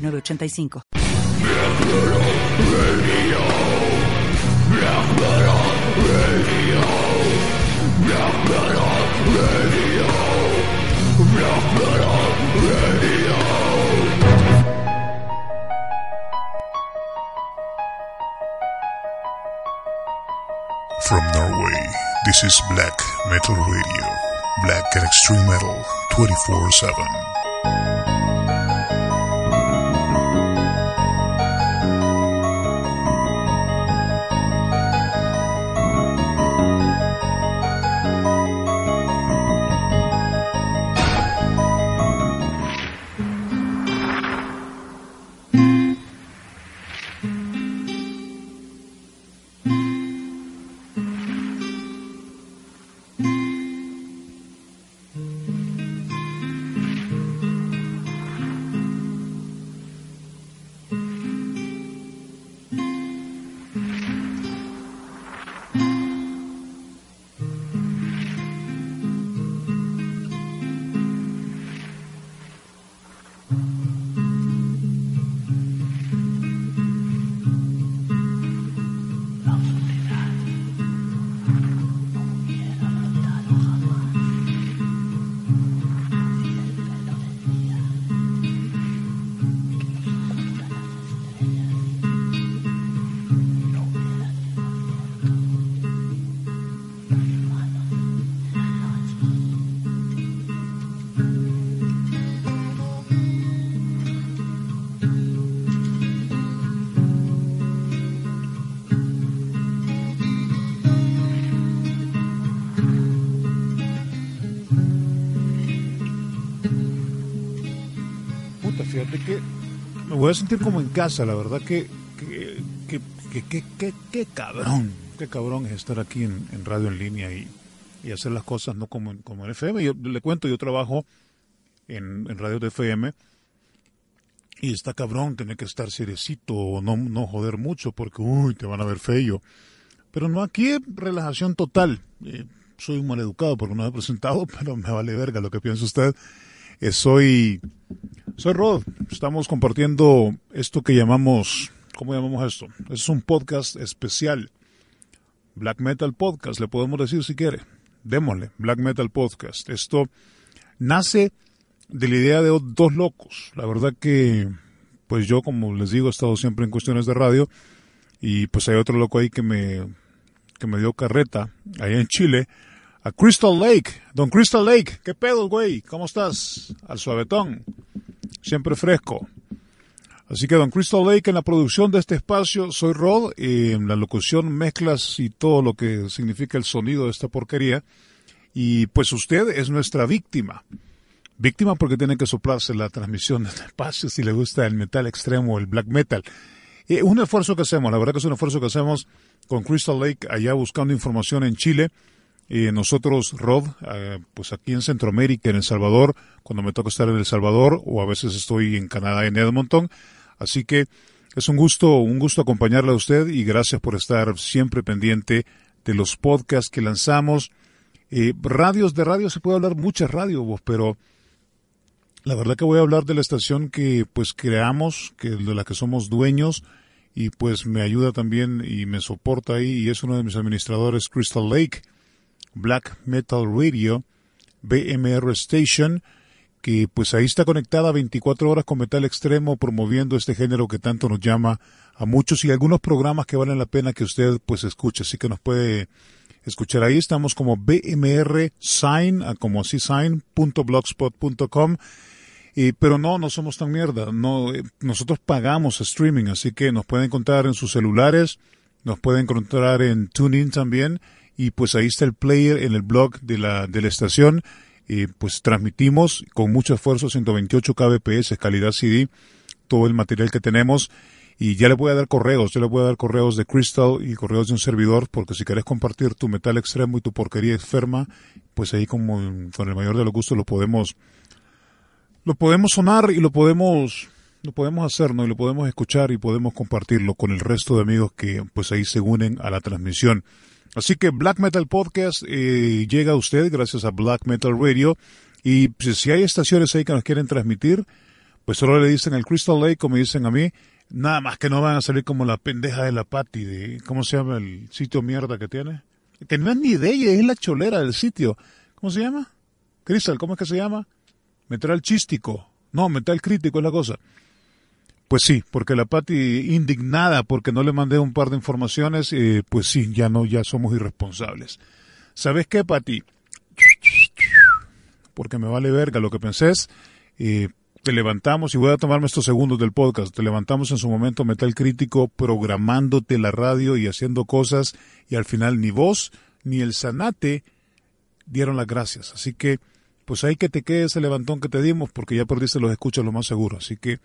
906985. From Norway, this is Black Metal Radio. Black and Extreme Metal 24 7. Voy a sentir como en casa, la verdad que que, que, que, que, cabrón, qué cabrón es estar aquí en, en radio en línea y, y hacer las cosas no como, como en FM. Yo le cuento, yo trabajo en, en radio de FM y está cabrón tener que estar seriecito o no, no joder mucho porque, uy, te van a ver feo. Pero no, aquí es relajación total. Eh, soy un maleducado porque no me he presentado, pero me vale verga lo que piensa usted. Eh, soy, soy Rod. Estamos compartiendo esto que llamamos, ¿cómo llamamos esto? Es un podcast especial. Black Metal Podcast, le podemos decir si quiere. Démosle, Black Metal Podcast. Esto nace de la idea de dos locos. La verdad que, pues yo, como les digo, he estado siempre en cuestiones de radio y pues hay otro loco ahí que me, que me dio carreta allá en Chile a Crystal Lake. Don Crystal Lake, ¿qué pedo, güey? ¿Cómo estás? Al suavetón. Siempre fresco. Así que Don Crystal Lake en la producción de este espacio, soy Rod, y en la locución, mezclas y todo lo que significa el sonido de esta porquería. Y pues usted es nuestra víctima. Víctima porque tiene que soplarse la transmisión del espacio si le gusta el metal extremo, el black metal. Es un esfuerzo que hacemos, la verdad que es un esfuerzo que hacemos con Crystal Lake allá buscando información en Chile. Y nosotros, Rod, eh, pues aquí en Centroamérica, en El Salvador, cuando me toca estar en El Salvador, o a veces estoy en Canadá, en Edmonton. Así que es un gusto, un gusto acompañarle a usted y gracias por estar siempre pendiente de los podcasts que lanzamos. Eh, radios de radio, se puede hablar muchas radios, pero la verdad que voy a hablar de la estación que pues creamos, que de la que somos dueños y pues me ayuda también y me soporta ahí y es uno de mis administradores Crystal Lake, Black Metal Radio, BMR Station, que pues ahí está conectada 24 horas con metal extremo promoviendo este género que tanto nos llama a muchos y algunos programas que valen la pena que usted pues escuche, así que nos puede escuchar. Ahí, estamos como BMR Sign, como así sign.blogspot.com y, pero no, no somos tan mierda. No, eh, nosotros pagamos streaming, así que nos pueden encontrar en sus celulares, nos pueden encontrar en TuneIn también, y pues ahí está el player en el blog de la, de la estación. Y pues transmitimos con mucho esfuerzo 128 kbps, calidad CD, todo el material que tenemos. Y ya le voy a dar correos, yo le voy a dar correos de Crystal y correos de un servidor, porque si querés compartir tu metal extremo y tu porquería enferma, pues ahí como con el mayor de los gustos lo podemos, lo podemos sonar y lo podemos, lo podemos hacer, ¿no? Y lo podemos escuchar y podemos compartirlo con el resto de amigos que pues ahí se unen a la transmisión. Así que Black Metal Podcast eh, llega a usted gracias a Black Metal Radio. Y pues, si hay estaciones ahí que nos quieren transmitir, pues solo le dicen al Crystal Lake, como dicen a mí, Nada más que no van a salir como la pendeja de la Patty de, ¿cómo se llama el sitio mierda que tiene? Que no es ni de ella, es la cholera del sitio. ¿Cómo se llama? Crystal, ¿cómo es que se llama? Metal chístico. No, metal crítico es la cosa. Pues sí, porque la Patty indignada porque no le mandé un par de informaciones, eh, pues sí, ya no, ya somos irresponsables. ¿Sabes qué, Patty? Porque me vale verga lo que pensés. Eh, te levantamos, y voy a tomarme estos segundos del podcast, te levantamos en su momento Metal Crítico programándote la radio y haciendo cosas y al final ni vos ni el Sanate dieron las gracias. Así que pues ahí que te quede ese levantón que te dimos porque ya perdiste los escuchas lo más seguro. Así que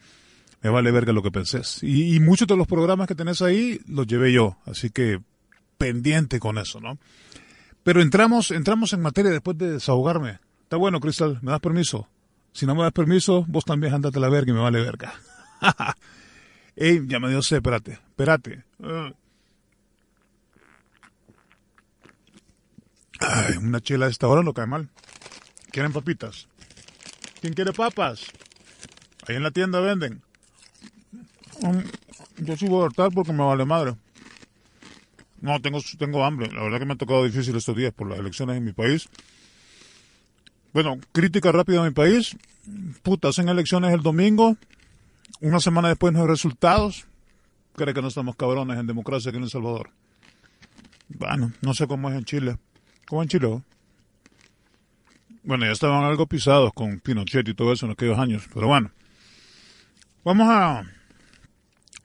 me vale verga lo que pensés. Y, muchos de los programas que tenés ahí los llevé yo. Así que pendiente con eso, ¿no? Pero entramos, entramos en materia después de desahogarme. Está bueno, Cristal, ¿me das permiso? Si no me das permiso, vos también andate a la verga y me vale verga. Ey, ya me dio sed, espérate, espérate. Ay, una chela a esta hora no cae mal. ¿Quieren papitas? ¿Quién quiere papas? Ahí en la tienda venden. Mm, yo sí voy a hartar porque me vale madre. No, tengo, tengo hambre. La verdad que me ha tocado difícil estos días por las elecciones en mi país. Bueno, crítica rápida a mi país. Puta, hacen elecciones el domingo. Una semana después no hay resultados. Cree que no estamos cabrones en democracia aquí en El Salvador. Bueno, no sé cómo es en Chile. ¿Cómo en Chile? Bueno, ya estaban algo pisados con Pinochet y todo eso en aquellos años. Pero bueno, vamos a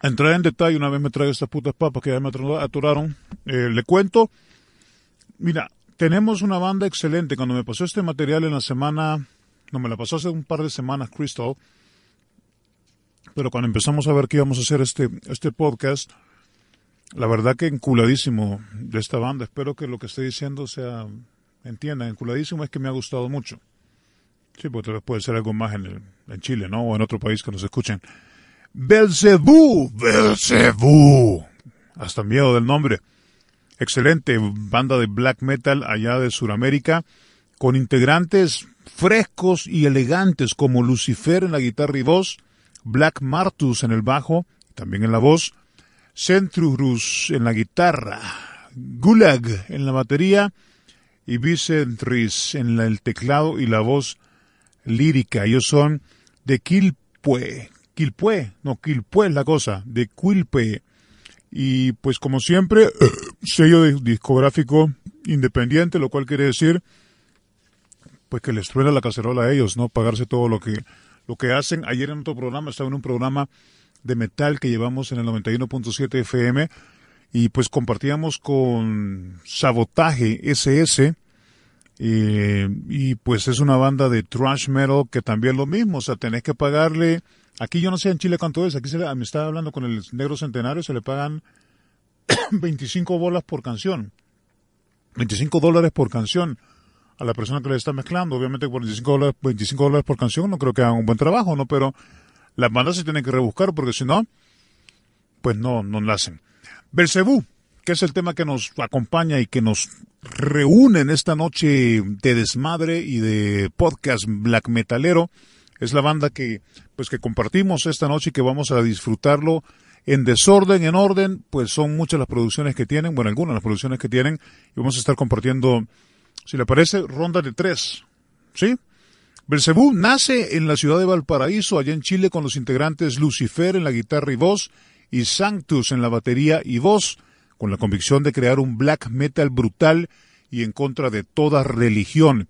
entrar en detalle. Una vez me traigo estas putas papas que ya me aturaron. Eh, le cuento. Mira, tenemos una banda excelente. Cuando me pasó este material en la semana, no me la pasó hace un par de semanas, Crystal, pero cuando empezamos a ver que íbamos a hacer este, este podcast, la verdad que enculadísimo de esta banda. Espero que lo que estoy diciendo sea, entiendan, enculadísimo es que me ha gustado mucho. Sí, porque puede ser algo más en, en Chile, ¿no? O en otro país que nos escuchen. Belzebú, Belzebú. Hasta miedo del nombre excelente banda de black metal allá de Sudamérica, con integrantes frescos y elegantes como Lucifer en la guitarra y voz, Black Martus en el bajo, también en la voz, Centrurus en la guitarra, Gulag en la batería y Vicentris en el teclado y la voz lírica. Ellos son de Quilpue, Quilpue, no, Quilpue es la cosa, de Quilpue. Y pues como siempre, sello discográfico independiente, lo cual quiere decir pues que les truena la cacerola a ellos, ¿no? Pagarse todo lo que, lo que hacen. Ayer en otro programa, estaba en un programa de metal que llevamos en el 91.7 FM y pues compartíamos con Sabotaje SS eh, y pues es una banda de thrash metal que también lo mismo, o sea, tenés que pagarle Aquí yo no sé en Chile cuánto es, aquí se me estaba hablando con el negro centenario, se le pagan 25 bolas por canción. 25 dólares por canción a la persona que le está mezclando. Obviamente por 25 dólares, 25 dólares por canción no creo que hagan un buen trabajo, ¿no? Pero las bandas se tienen que rebuscar porque si no, pues no, no la hacen. Belcebú, que es el tema que nos acompaña y que nos reúne en esta noche de desmadre y de podcast black metalero es la banda que pues que compartimos esta noche y que vamos a disfrutarlo en desorden, en orden, pues son muchas las producciones que tienen, bueno, algunas las producciones que tienen, y vamos a estar compartiendo, si le parece, ronda de tres, ¿sí? Belcebú nace en la ciudad de Valparaíso, allá en Chile, con los integrantes Lucifer en la guitarra y voz, y Sanctus en la batería y voz, con la convicción de crear un black metal brutal y en contra de toda religión.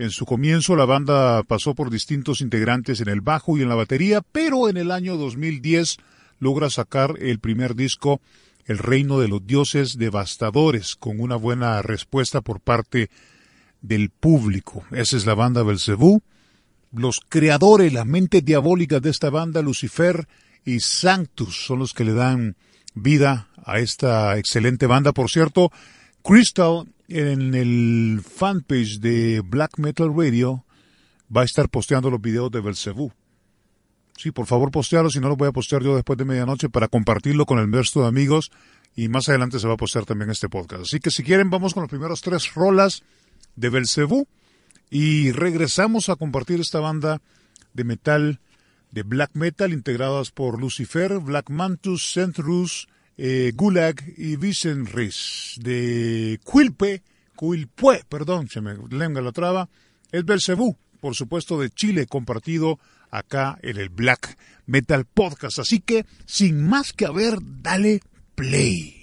En su comienzo la banda pasó por distintos integrantes en el bajo y en la batería, pero en el año 2010 logra sacar el primer disco El Reino de los Dioses Devastadores, con una buena respuesta por parte del público. Esa es la banda Belcebú. Los creadores, las mentes diabólicas de esta banda, Lucifer y Sanctus son los que le dan vida a esta excelente banda. Por cierto, Crystal en el fanpage de Black Metal Radio va a estar posteando los videos de Belcebú. Sí, por favor postearlo, si no lo voy a postear yo después de medianoche para compartirlo con el resto de amigos y más adelante se va a postear también este podcast. Así que si quieren vamos con los primeros tres rolas de Belcebú y regresamos a compartir esta banda de metal, de black metal integradas por Lucifer, Black Mantus, Centrus, eh, Gulag y Vicenris de Quilpe, Quilpue, perdón, se me lenga la traba, es Belcebú, por supuesto de Chile, compartido acá en el Black Metal Podcast. Así que, sin más que haber, dale play.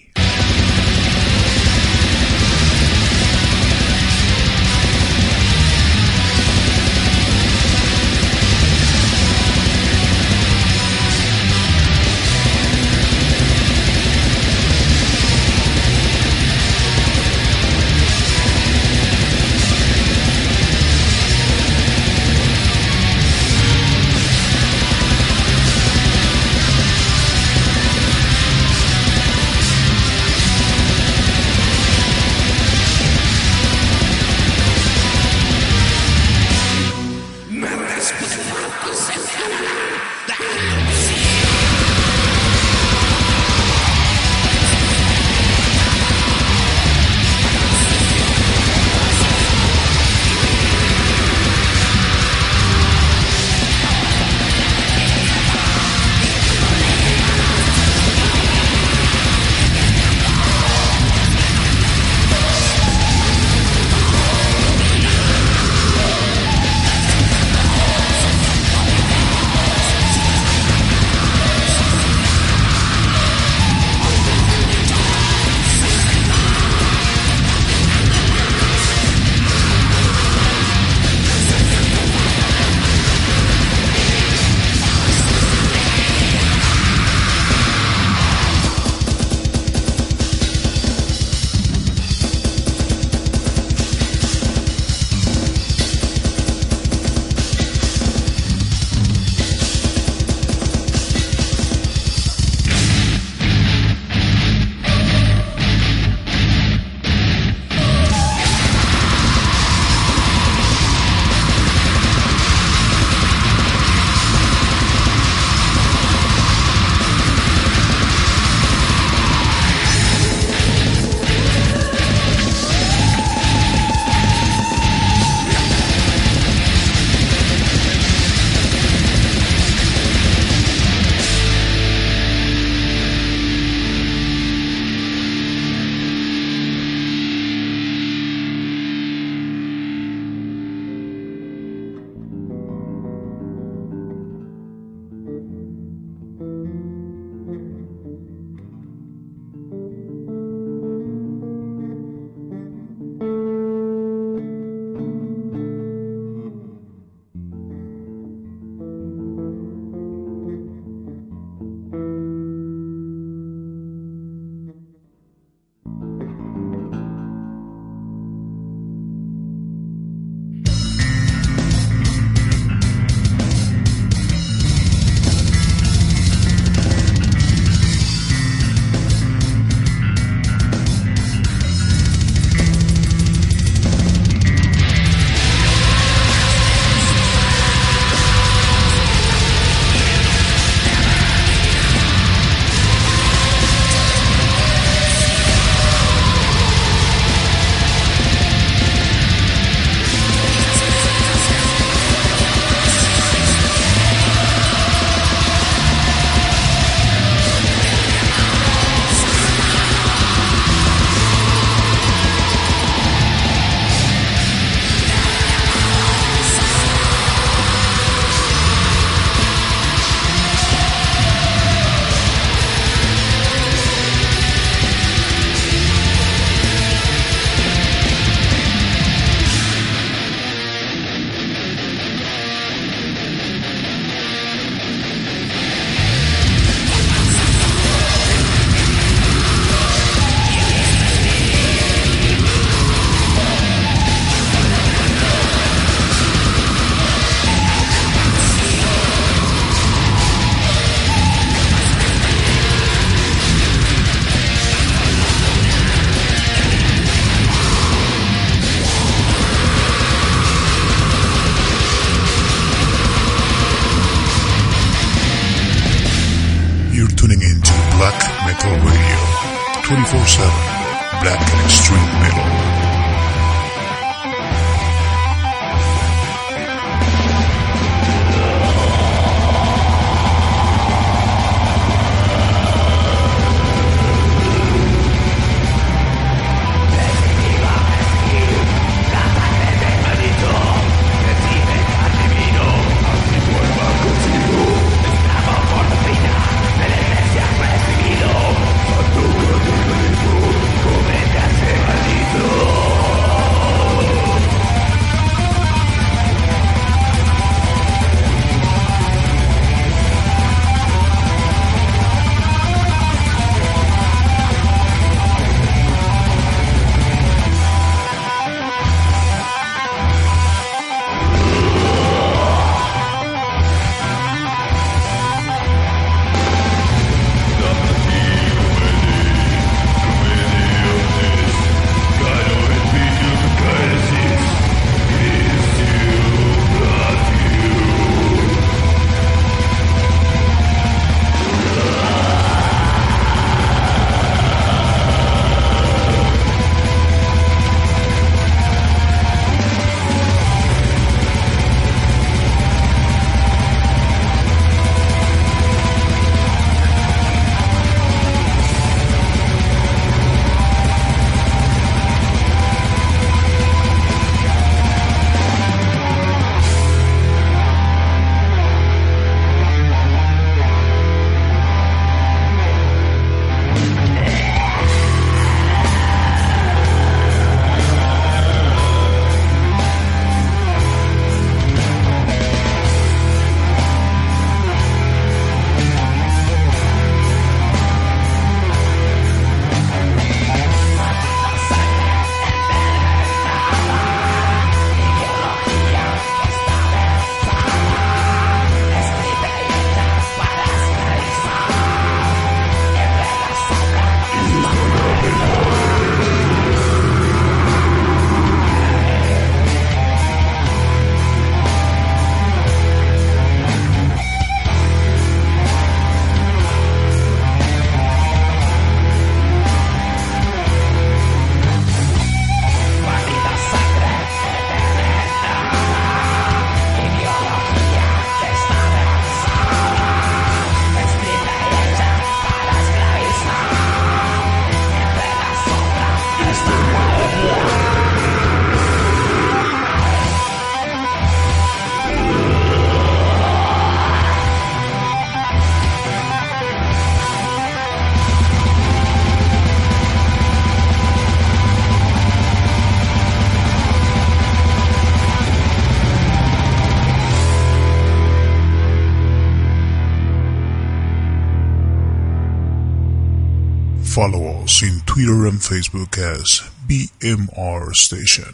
Twitter and Facebook as BMR Station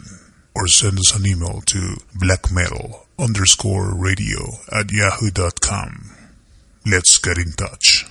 or send us an email to blackmetal underscore radio at yahoo.com. Let's get in touch.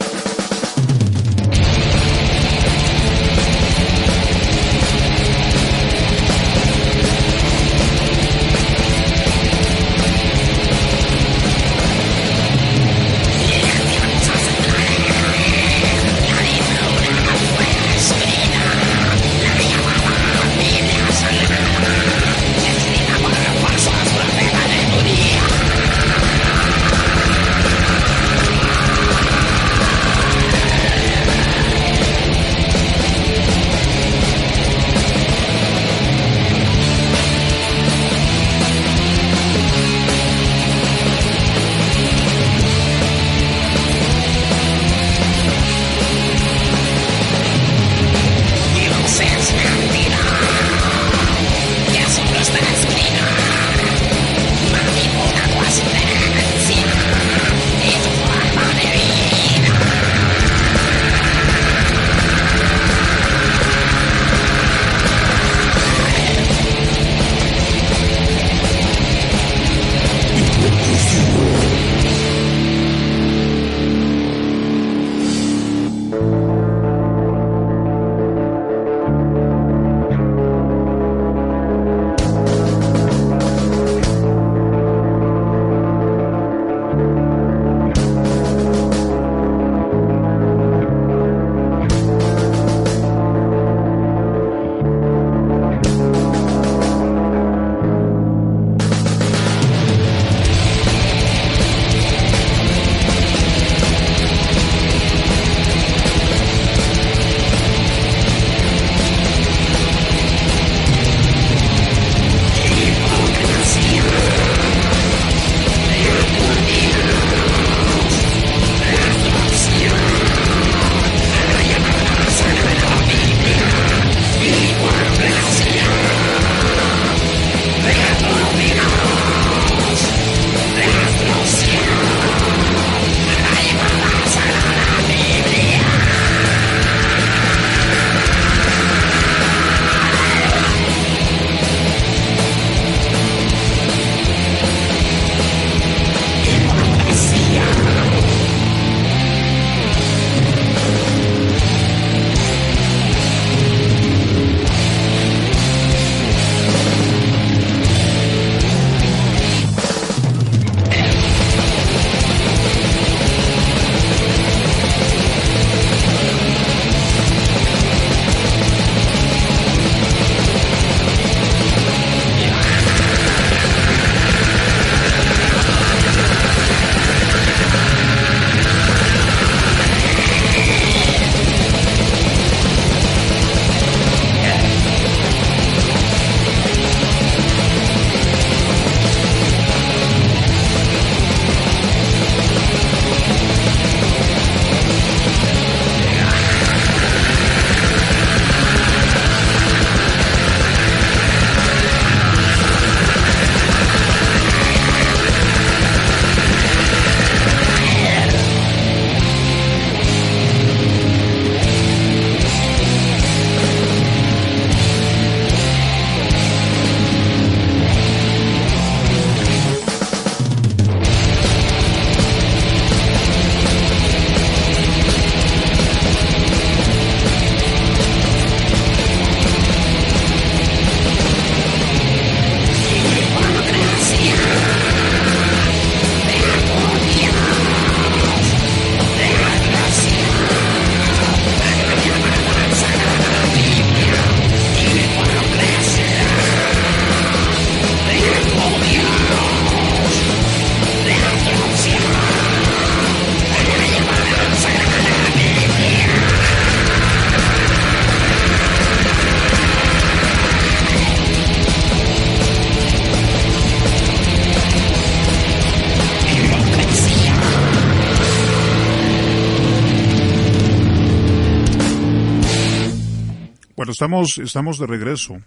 Estamos, estamos de regreso.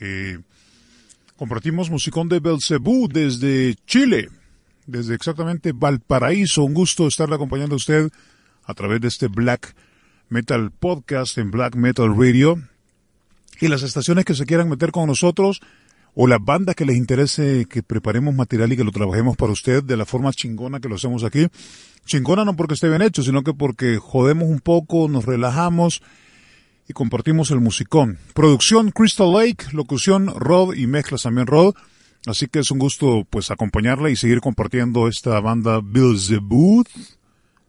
Eh, compartimos musicón de Belcebú desde Chile, desde exactamente Valparaíso. Un gusto estarle acompañando a usted a través de este Black Metal Podcast en Black Metal Radio. Y las estaciones que se quieran meter con nosotros, o las bandas que les interese que preparemos material y que lo trabajemos para usted de la forma chingona que lo hacemos aquí. Chingona no porque esté bien hecho, sino que porque jodemos un poco, nos relajamos y compartimos el musicón. Producción Crystal Lake, locución Rod y mezclas también Rod. Así que es un gusto pues acompañarla y seguir compartiendo esta banda Booth.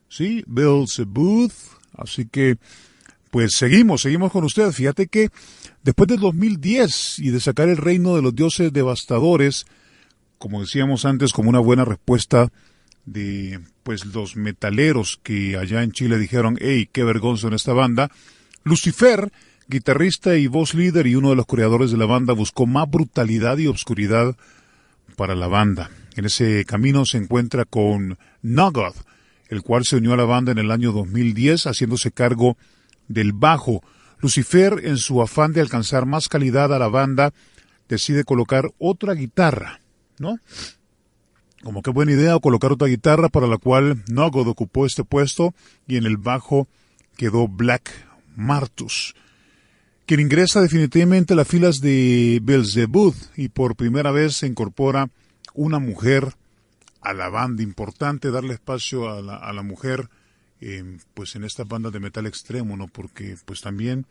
Sí, Booth. Así que pues seguimos, seguimos con usted. Fíjate que después del 2010 y de sacar el reino de los dioses devastadores, como decíamos antes, como una buena respuesta de pues los metaleros que allá en Chile dijeron, hey, qué vergüenza en esta banda, Lucifer, guitarrista y voz líder y uno de los creadores de la banda, buscó más brutalidad y obscuridad para la banda. En ese camino se encuentra con Noggoth, el cual se unió a la banda en el año 2010 haciéndose cargo del bajo. Lucifer, en su afán de alcanzar más calidad a la banda, decide colocar otra guitarra, ¿no? Como qué buena idea colocar otra guitarra para la cual Noggoth ocupó este puesto y en el bajo quedó Black Martus, quien ingresa definitivamente a las filas de Belzebud y por primera vez se incorpora una mujer a la banda. Importante darle espacio a la, a la mujer eh, pues en esta banda de metal extremo, ¿no? Porque pues también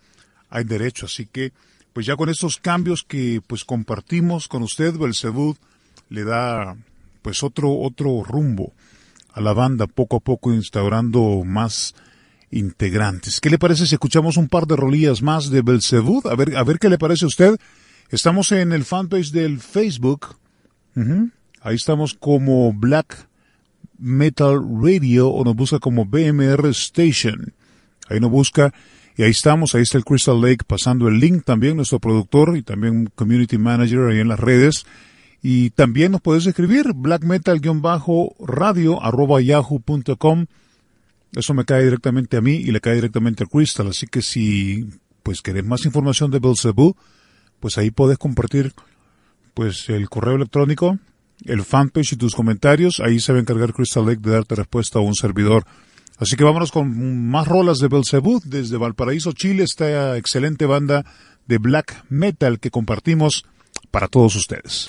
hay derecho. Así que pues ya con estos cambios que pues compartimos con usted, Belzebud le da pues otro, otro rumbo a la banda, poco a poco instaurando más integrantes. ¿Qué le parece si escuchamos un par de rolillas más de Belzebud? A ver, a ver qué le parece a usted. Estamos en el fanpage del Facebook. Ahí estamos como Black Metal Radio o nos busca como BMR Station. Ahí nos busca y ahí estamos. Ahí está el Crystal Lake pasando el link también, nuestro productor y también community manager ahí en las redes. Y también nos puedes escribir black metal-radio arroba yahoo.com eso me cae directamente a mí y le cae directamente a Crystal. Así que si pues querés más información de Belzebú, pues ahí podés compartir pues el correo electrónico, el fanpage y tus comentarios. Ahí se va a encargar Crystal Lake de darte respuesta a un servidor. Así que vámonos con más rolas de Belzebú. Desde Valparaíso, Chile, esta excelente banda de black metal que compartimos para todos ustedes.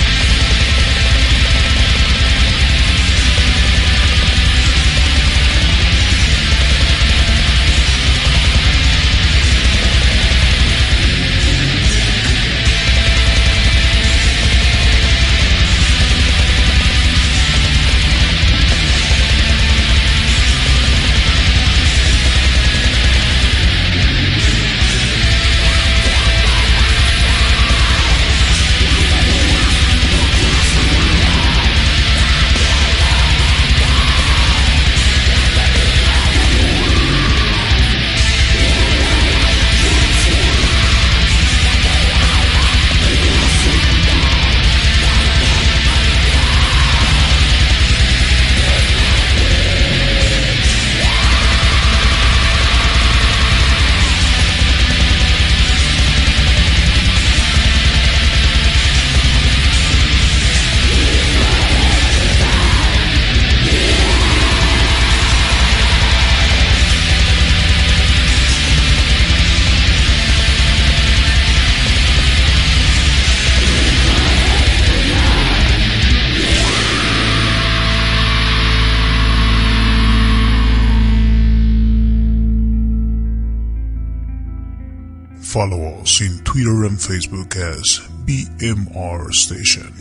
Follow us in Twitter and Facebook as BMR Station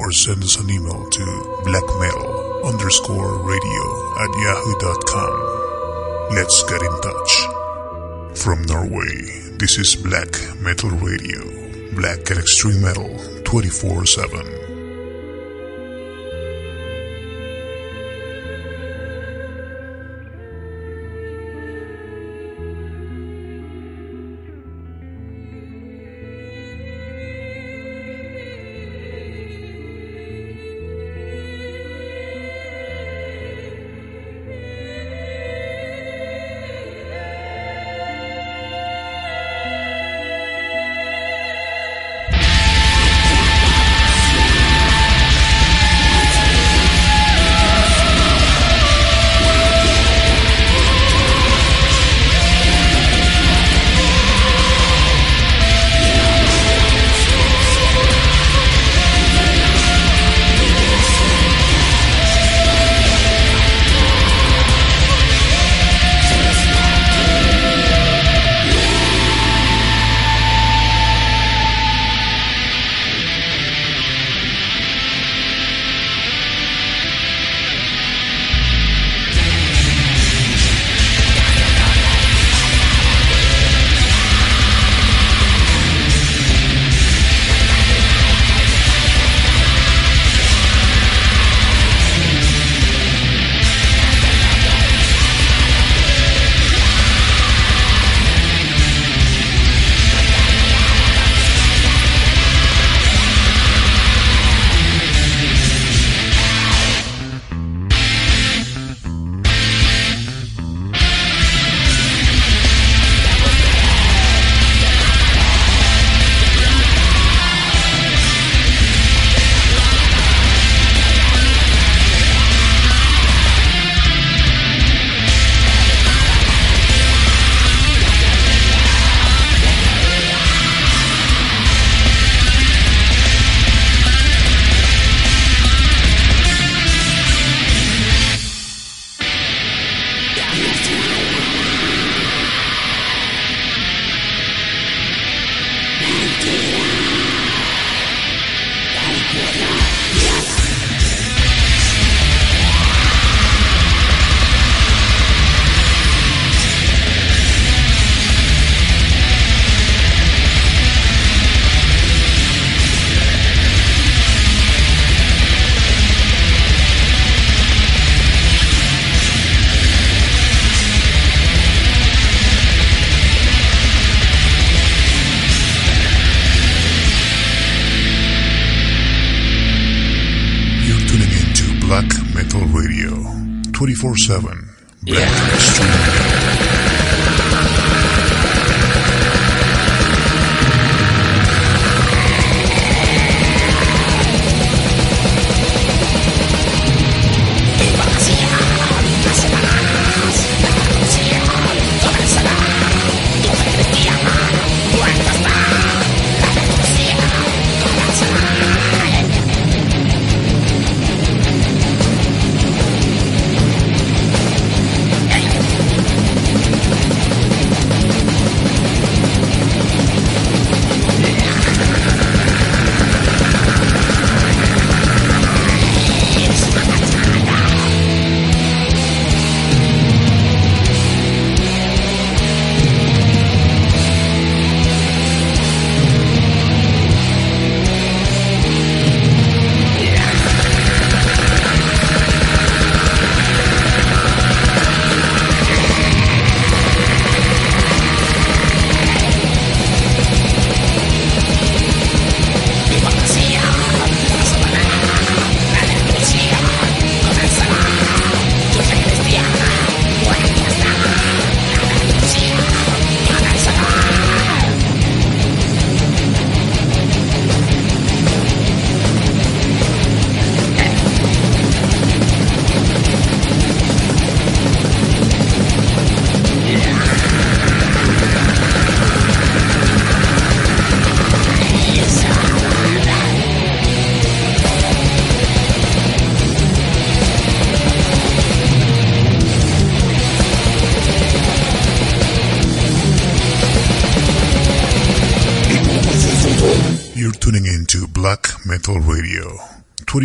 or send us an email to blackmetal underscore radio at yahoo.com. Let's get in touch. From Norway, this is Black Metal Radio, Black and Extreme Metal 24 7.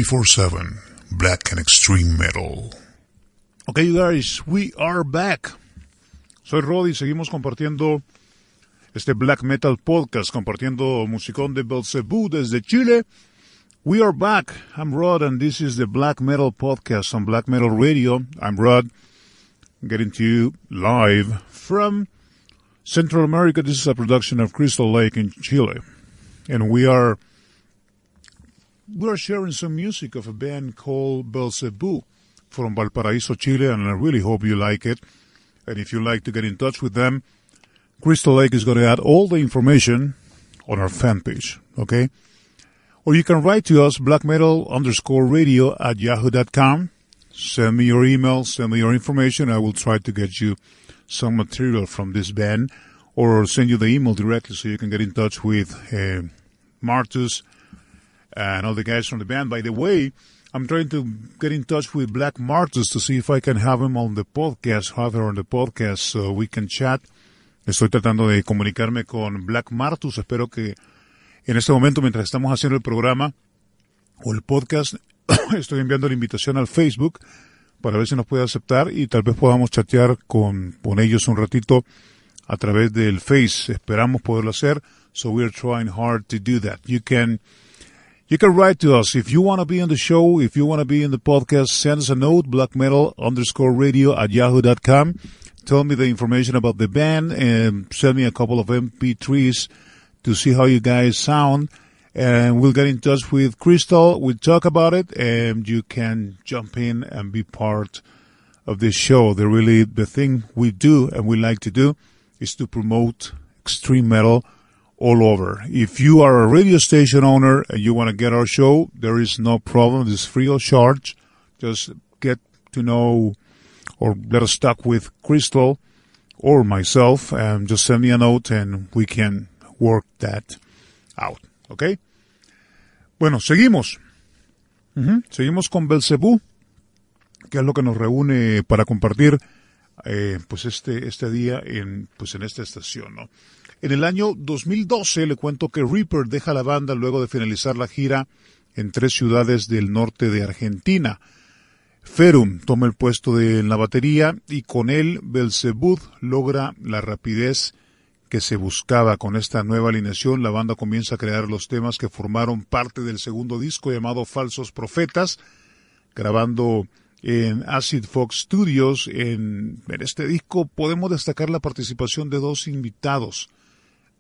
24-7 Black and Extreme Metal. Ok, you guys, we are back. Soy Roddy, seguimos compartiendo este Black Metal Podcast, compartiendo musicón de Belzebú desde Chile. We are back. I'm Rod, and this is the Black Metal Podcast on Black Metal Radio. I'm Rod, getting to you live from Central America. This is a production of Crystal Lake in Chile. And we are we are sharing some music of a band called Belzebú from Valparaiso, Chile, and I really hope you like it. And if you like to get in touch with them, Crystal Lake is going to add all the information on our fan page, okay? Or you can write to us, black metal underscore radio at yahoo.com. Send me your email, send me your information. I will try to get you some material from this band or send you the email directly so you can get in touch with uh, Martus and all the guys from the band. By the way, I'm trying to get in touch with Black Martus to see if I can have him on the podcast, have her on the podcast so we can chat. Estoy tratando de comunicarme con Black Martus. Espero que en este momento, mientras estamos haciendo el programa o el podcast, estoy enviando la invitación al Facebook para ver si nos puede aceptar y tal vez podamos chatear con, con ellos un ratito a través del Face. Esperamos poderlo hacer. So we're trying hard to do that. You can, you can write to us if you want to be on the show, if you want to be in the podcast, send us a note, black metal underscore radio at yahoo.com. Tell me the information about the band and send me a couple of MP3s to see how you guys sound. And we'll get in touch with Crystal. We'll talk about it and you can jump in and be part of this show. The really, the thing we do and we like to do is to promote extreme metal all over. If you are a radio station owner and you want to get our show, there is no problem. It's free of charge. Just get to know or get us stuck with Crystal or myself and just send me a note and we can work that out. Okay? Bueno, seguimos. Ujú. Seguimos con Belcebú, que es lo que nos reúne para compartir eh, pues este, este día en, pues en esta estación, ¿no? En el año 2012 le cuento que Reaper deja la banda luego de finalizar la gira en tres ciudades del norte de Argentina. Ferum toma el puesto de la batería y con él Belzebud logra la rapidez que se buscaba. Con esta nueva alineación la banda comienza a crear los temas que formaron parte del segundo disco llamado Falsos Profetas, grabando en Acid Fox Studios. En este disco podemos destacar la participación de dos invitados.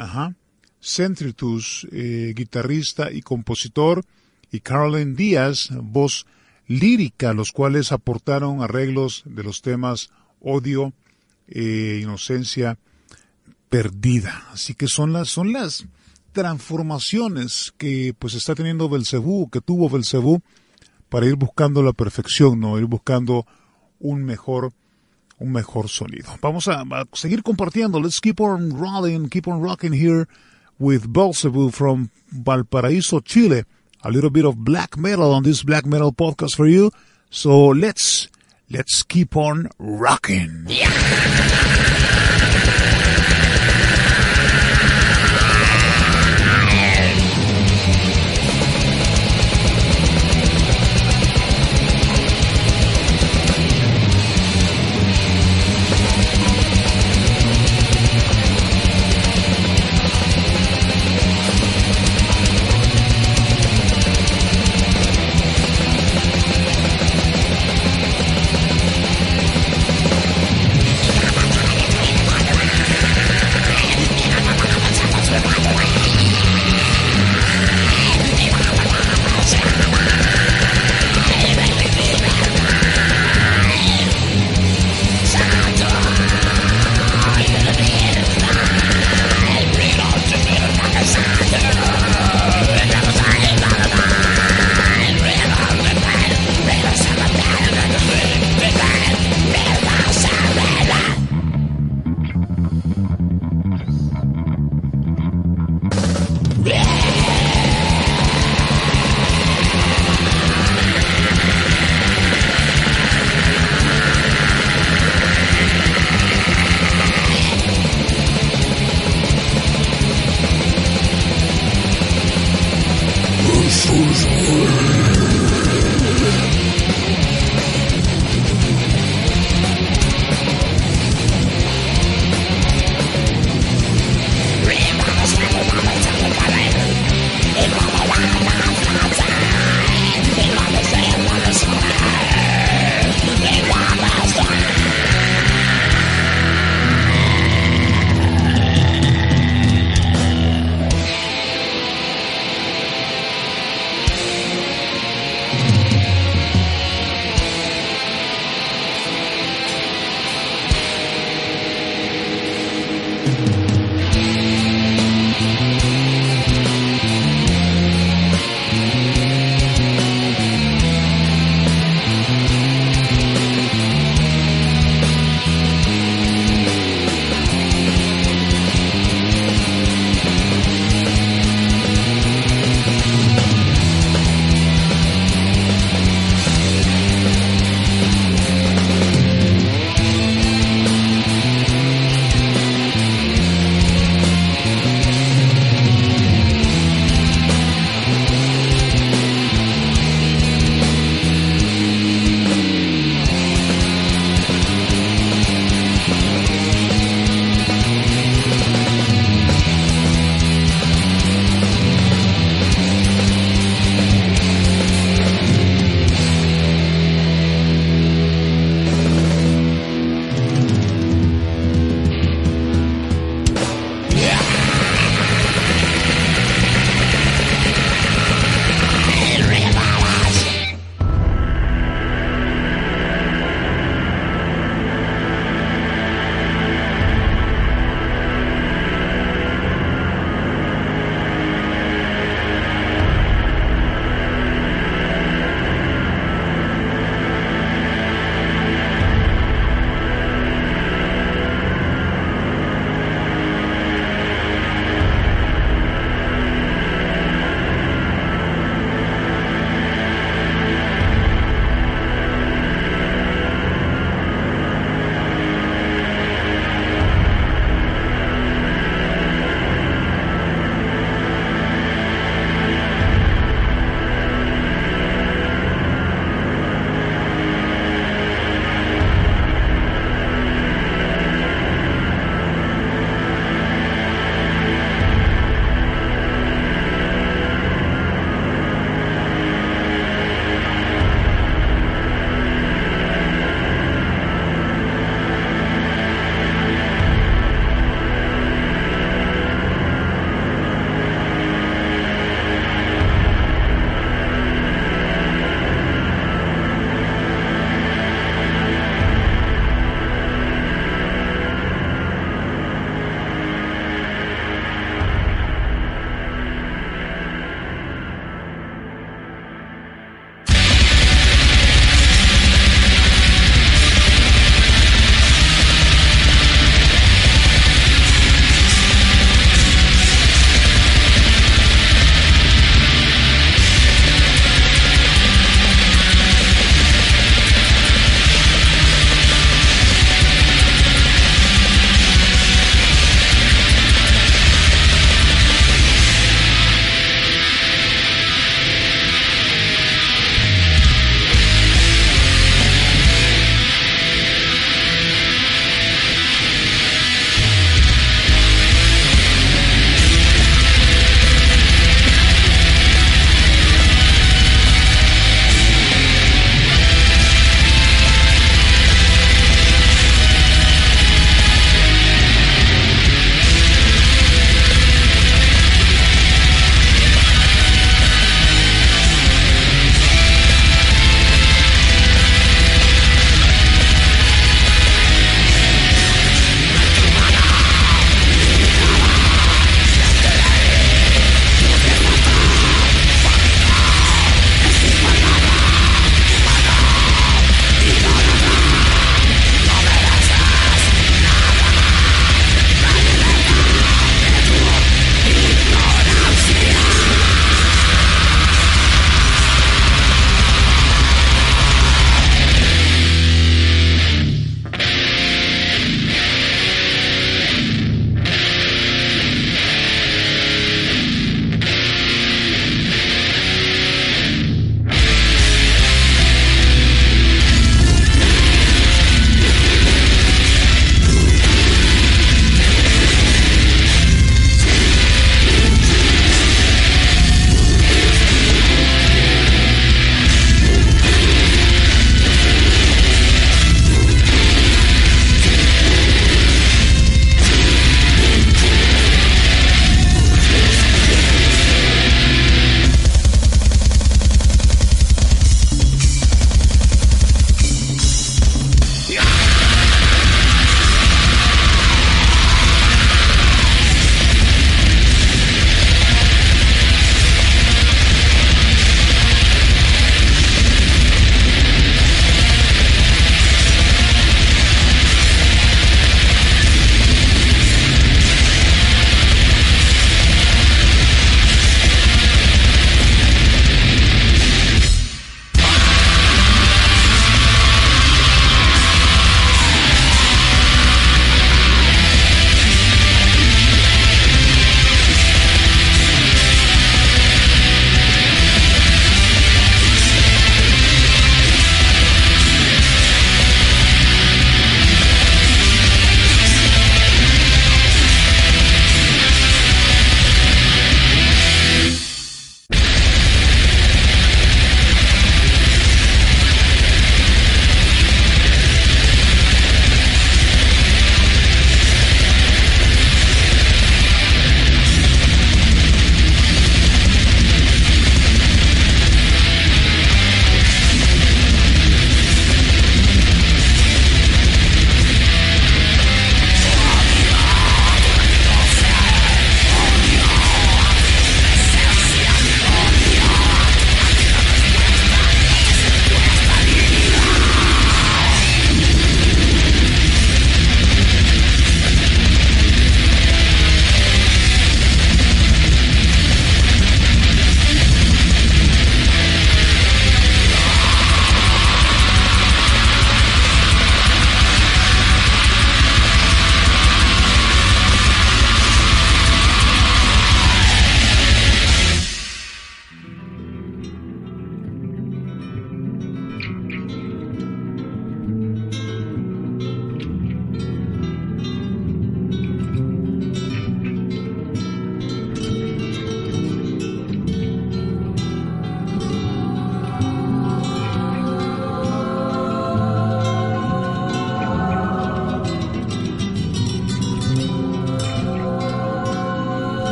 Ajá. Centritus, eh, guitarrista y compositor, y Caroline Díaz, voz lírica, los cuales aportaron arreglos de los temas odio, eh, inocencia perdida. Así que son las, son las transformaciones que pues está teniendo Belcebú, que tuvo Belcebú, para ir buscando la perfección, ¿no? Ir buscando un mejor, un mejor sonido. Vamos a, a seguir compartiendo. Let's keep on rolling, keep on rocking here with Belzebub from Valparaíso, Chile. A little bit of black metal on this black metal podcast for you. So let's, let's keep on rocking.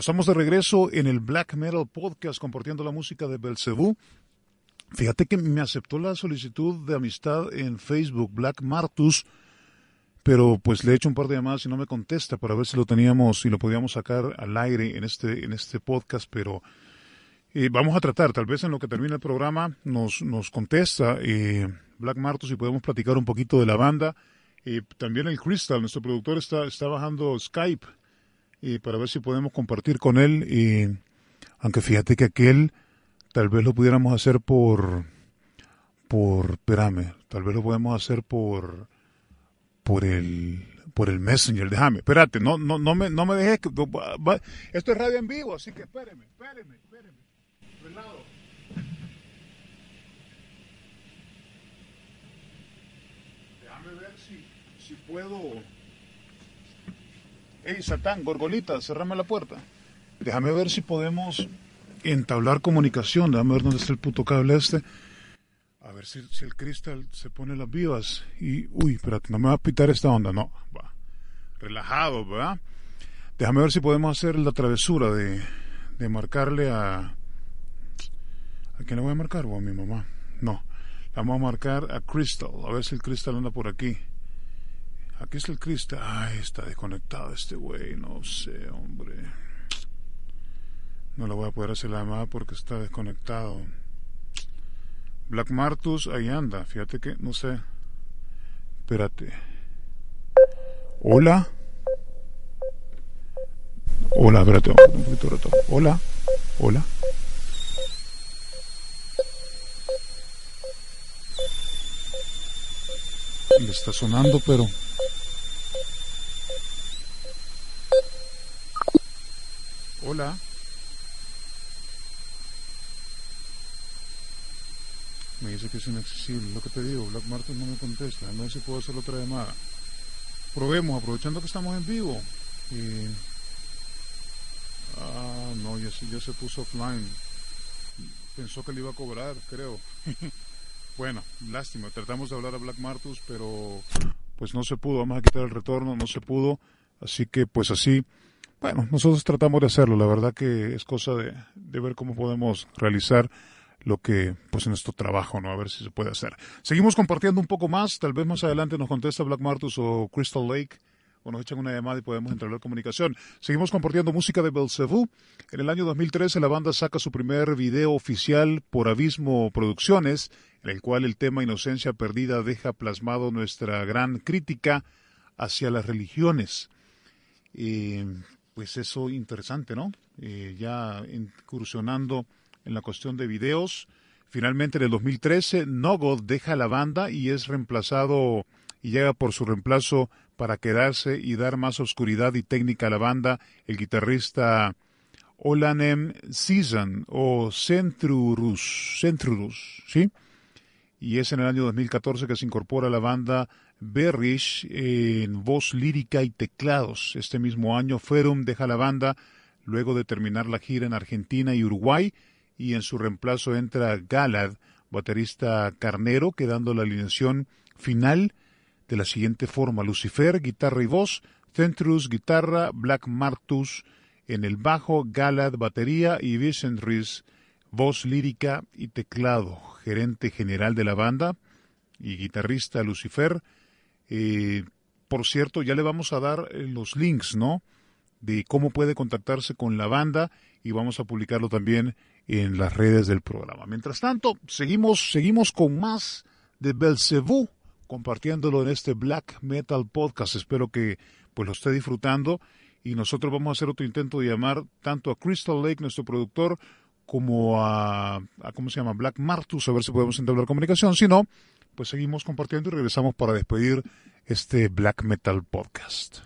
Estamos de regreso en el Black Metal Podcast compartiendo la música de Belcebú. Fíjate que me aceptó la solicitud de amistad en Facebook, Black Martus, pero pues le he hecho un par de llamadas y no me contesta para ver si lo teníamos y lo podíamos sacar al aire en este, en este podcast, pero eh, vamos a tratar, tal vez en lo que termine el programa nos, nos contesta eh, Black Martus y podemos platicar un poquito de la banda. Eh, también el Crystal, nuestro productor, está, está bajando Skype y para ver si podemos compartir con él. Y, aunque fíjate que aquel tal vez lo pudiéramos hacer por, por, espérame, tal vez lo podemos hacer por, por el, por el Messenger. Déjame, espérate, no, no, no me, no me dejes. Esto es radio en vivo, así que espéreme, espéreme, espéreme. Déjame ver si, si puedo Hey, Satán, Gorgolita, cerrame la puerta. Déjame ver si podemos entablar comunicación. Déjame ver dónde está el puto cable este. A ver si, el cristal se pone las vivas. Y, uy, espérate, no me va a pitar esta onda. No, va. Relajado, ¿verdad? Déjame ver si podemos hacer la travesura de, de marcarle a... ¿A quién le voy a marcar? ¿O a mi mamá? No. Le vamos a marcar a Crystal. A ver si el cristal anda por aquí. Aquí está el cristal. Ay, está desconectado este güey. No sé, hombre. No lo voy a poder hacer la llamada porque está desconectado. Black Martus, ahí anda. Fíjate que, no sé. Espérate. Hola. Hola, espérate un poquito rato. Hola. Hola. Le está sonando, pero Hola. Me dice que es inaccesible. Lo que te digo, Black Martin no me contesta. No sé si puedo hacer otra llamada. Probemos, aprovechando que estamos en vivo. Ah, no, ya ya se puso offline. Pensó que le iba a cobrar, creo. bueno, lástima. Tratamos de hablar a Black Martus, pero pues no se pudo. Vamos a quitar el retorno, no se pudo. Así que pues así bueno, nosotros tratamos de hacerlo, la verdad que es cosa de, ver cómo podemos realizar lo que, pues en nuestro trabajo, ¿no? A ver si se puede hacer. Seguimos compartiendo un poco más, tal vez más adelante nos contesta Black Martus o Crystal Lake, o nos echan una llamada y podemos entrar en comunicación. Seguimos compartiendo música de Belzebú. En el año 2013 la banda saca su primer video oficial por Abismo Producciones, en el cual el tema Inocencia Perdida deja plasmado nuestra gran crítica hacia las religiones. Eh, pues eso interesante, ¿no? Eh, ya incursionando en la cuestión de videos. Finalmente en el 2013, Nogod deja la banda y es reemplazado y llega por su reemplazo para quedarse y dar más oscuridad y técnica a la banda el guitarrista Olanem Season o Centrurus, Centrurus, ¿sí? Y es en el año 2014 que se incorpora a la banda Berrish en voz lírica y teclados. Este mismo año Ferum deja la banda luego de terminar la gira en Argentina y Uruguay y en su reemplazo entra Galad, baterista carnero, quedando la alineación final de la siguiente forma. Lucifer, guitarra y voz, Centrus, guitarra, Black Martus en el bajo, Galad, batería y Vincent voz lírica y teclado. Gerente general de la banda y guitarrista Lucifer, eh, por cierto, ya le vamos a dar eh, los links, ¿no? De cómo puede contactarse con la banda y vamos a publicarlo también en las redes del programa. Mientras tanto, seguimos, seguimos con más de Belcebú, compartiéndolo en este Black Metal Podcast. Espero que pues lo esté disfrutando y nosotros vamos a hacer otro intento de llamar tanto a Crystal Lake, nuestro productor, como a, a ¿cómo se llama? Black Martus, a ver si podemos entablar comunicación. Si no, pues seguimos compartiendo y regresamos para despedir este Black Metal Podcast.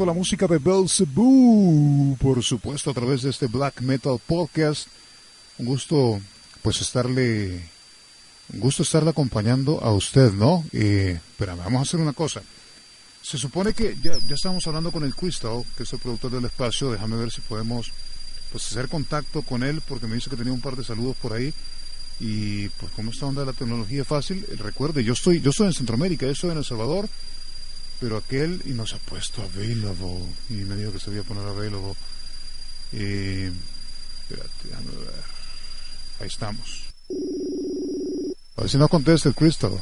Compartiendo la música de Belzebú, por supuesto, a través de este Black Metal Podcast. Un gusto, pues, estarle, un gusto estarle acompañando a usted, ¿no? Eh, pero vamos a hacer una cosa. Se supone que ya, ya estamos hablando con el Crystal, que es el productor del espacio. Déjame ver si podemos, pues, hacer contacto con él, porque me dice que tenía un par de saludos por ahí. Y, pues, como está onda la tecnología fácil, recuerde, yo estoy, yo estoy en Centroamérica, yo estoy en El Salvador pero aquel y nos ha puesto available y me dijo que se a poner available eh, espérate, déjame ver ahí estamos a ver si no contesta el Crystal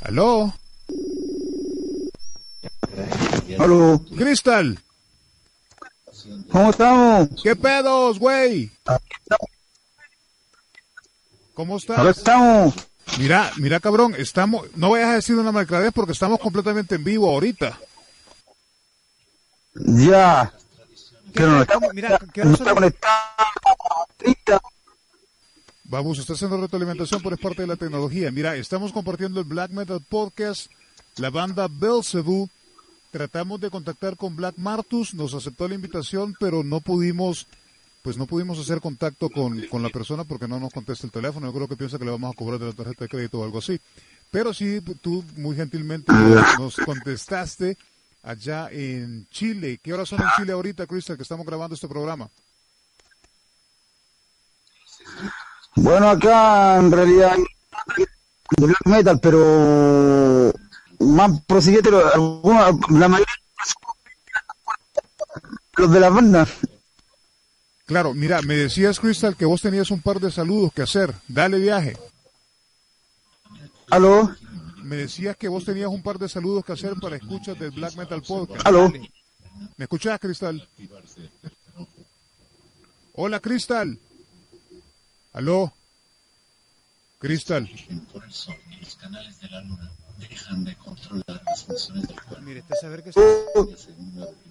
¿aló? ¿Aló? Crystal ¿cómo estamos? ¿qué pedos güey? ¿cómo estás? Acá estamos Mira, mira cabrón, estamos, no vayas a decir una malcradez porque estamos completamente en vivo ahorita. Ya. Pero no está, mira, no está conectado. Vamos, está haciendo retroalimentación, pero es parte de la tecnología. Mira, estamos compartiendo el Black Metal Podcast, la banda Belzebú. Tratamos de contactar con Black Martus, nos aceptó la invitación, pero no pudimos pues no pudimos hacer contacto con, con, la persona porque no nos contesta el teléfono. Yo creo que piensa que le vamos a cobrar de la tarjeta de crédito o algo así. Pero sí, tú muy gentilmente nos contestaste allá en Chile. ¿Qué horas son en Chile ahorita, Crystal, que estamos grabando este programa? Bueno, acá en realidad de black metal, pero más prosiguiente, la mayoría los de la banda Claro, mira, me decías, Crystal, que vos tenías un par de saludos que hacer. Dale viaje. ¿Aló? Me decías que vos tenías un par de saludos que hacer para escuchas del Black Metal Podcast. ¿Aló? ¿Me escuchás, Crystal? Hola, Crystal. ¿Aló? Crystal. Mire, este saber que está,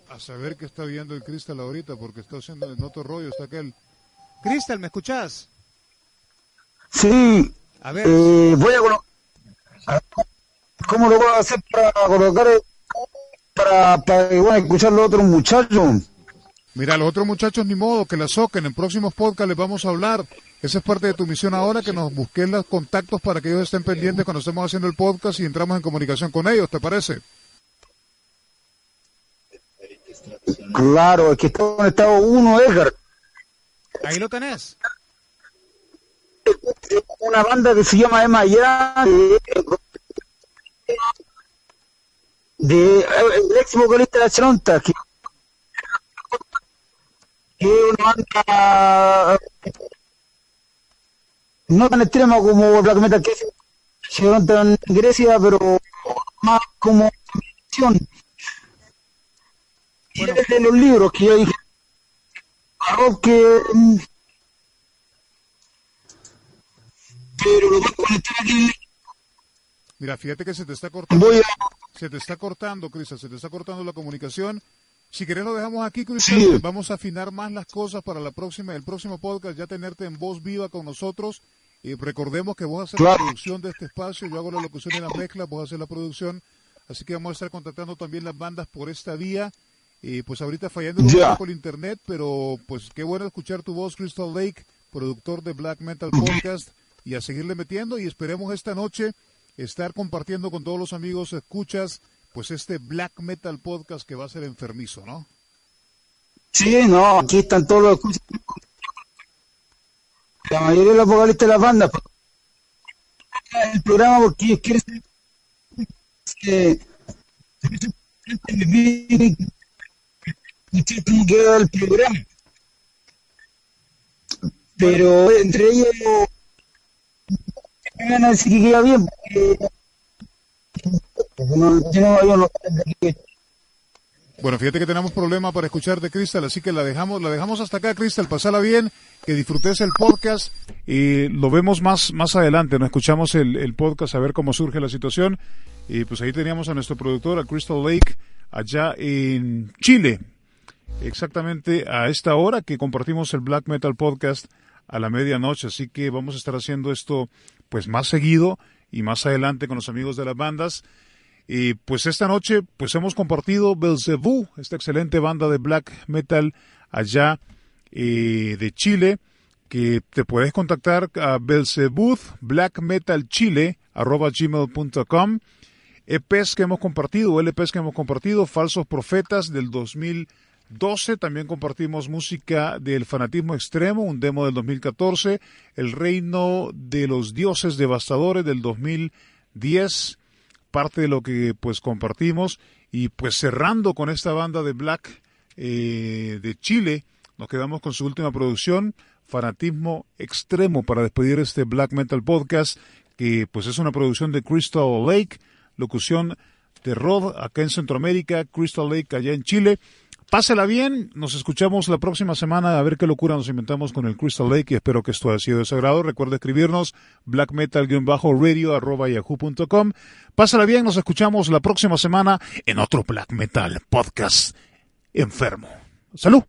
a saber que está viendo el Crystal ahorita porque está haciendo el otro rollo, está aquel. Crystal, ¿me escuchás? Sí. A ver. Eh, voy a colocar. ¿Cómo lo voy a hacer para colocar para, para bueno, escuchar los otros muchachos? Mira, los otros muchachos ni modo, que la soquen. En próximos podcasts les vamos a hablar. Esa es parte de tu misión ahora, que nos busquen los contactos para que ellos estén pendientes cuando estemos haciendo el podcast y entramos en comunicación con ellos, ¿te parece? Claro, es que está conectado uno, Edgar. Ahí lo tenés. Una banda que se llama Emma Ya, de, el ex vocalista de Chronta, que, que es una banda no tan extrema como Black Metal que se levanta en Grecia, pero más como bueno. de los libros que yo dije que pero lo voy a conectar aquí Mira, fíjate que se te está cortando. Voy a... Se te está cortando, Crisa, se te está cortando la comunicación. Si querés lo dejamos aquí, Cristian. Sí. Vamos a afinar más las cosas para la próxima, el próximo podcast, ya tenerte en voz viva con nosotros. Y recordemos que vos haces claro. la producción de este espacio, yo hago la locución y la mezcla, vos haces la producción. Así que vamos a estar contactando también las bandas por esta vía. Y pues ahorita fallando un poco el internet, pero pues qué bueno escuchar tu voz, Crystal Lake, productor de Black Metal Podcast, y a seguirle metiendo. Y esperemos esta noche estar compartiendo con todos los amigos, escuchas, pues este Black Metal Podcast que va a ser enfermizo, ¿no? Sí, no, aquí están todos los escuchas. La mayoría de los vocalistas de las bandas. pues, El programa porque ellos quieren cómo queda el programa. Pero entre ellos van a decir que queda bien porque no, Bueno, fíjate que tenemos problema para escucharte, Crystal, así que la dejamos, la dejamos hasta acá, Crystal, pasala bien, que disfrutes el podcast y lo vemos más, más adelante, nos escuchamos el, el podcast a ver cómo surge la situación y pues ahí teníamos a nuestro productor, a Crystal Lake, allá en Chile, exactamente a esta hora que compartimos el Black Metal Podcast a la medianoche, así que vamos a estar haciendo esto pues más seguido y más adelante con los amigos de las bandas. Y pues esta noche pues hemos compartido Belzebú, esta excelente banda de black metal allá eh, de Chile, que te puedes contactar a Belzebú Black Metal Chile arroba gmail.com EPs que hemos compartido, LPs que hemos compartido, Falsos Profetas del 2012, también compartimos música del fanatismo extremo, un demo del 2014, El Reino de los Dioses Devastadores del 2010, parte de lo que pues compartimos y pues cerrando con esta banda de black eh, de Chile, nos quedamos con su última producción, Fanatismo Extremo, para despedir este Black Metal Podcast, que pues es una producción de Crystal Lake, locución de Rod acá en Centroamérica, Crystal Lake allá en Chile. Pásela bien, nos escuchamos la próxima semana a ver qué locura nos inventamos con el Crystal Lake y espero que esto haya sido de su agrado. Recuerda escribirnos blackmetal-radio.yahoo.com. Pásala bien, nos escuchamos la próxima semana en otro Black Metal Podcast enfermo. ¡Salud!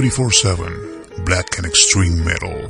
24 7 black and extreme metal.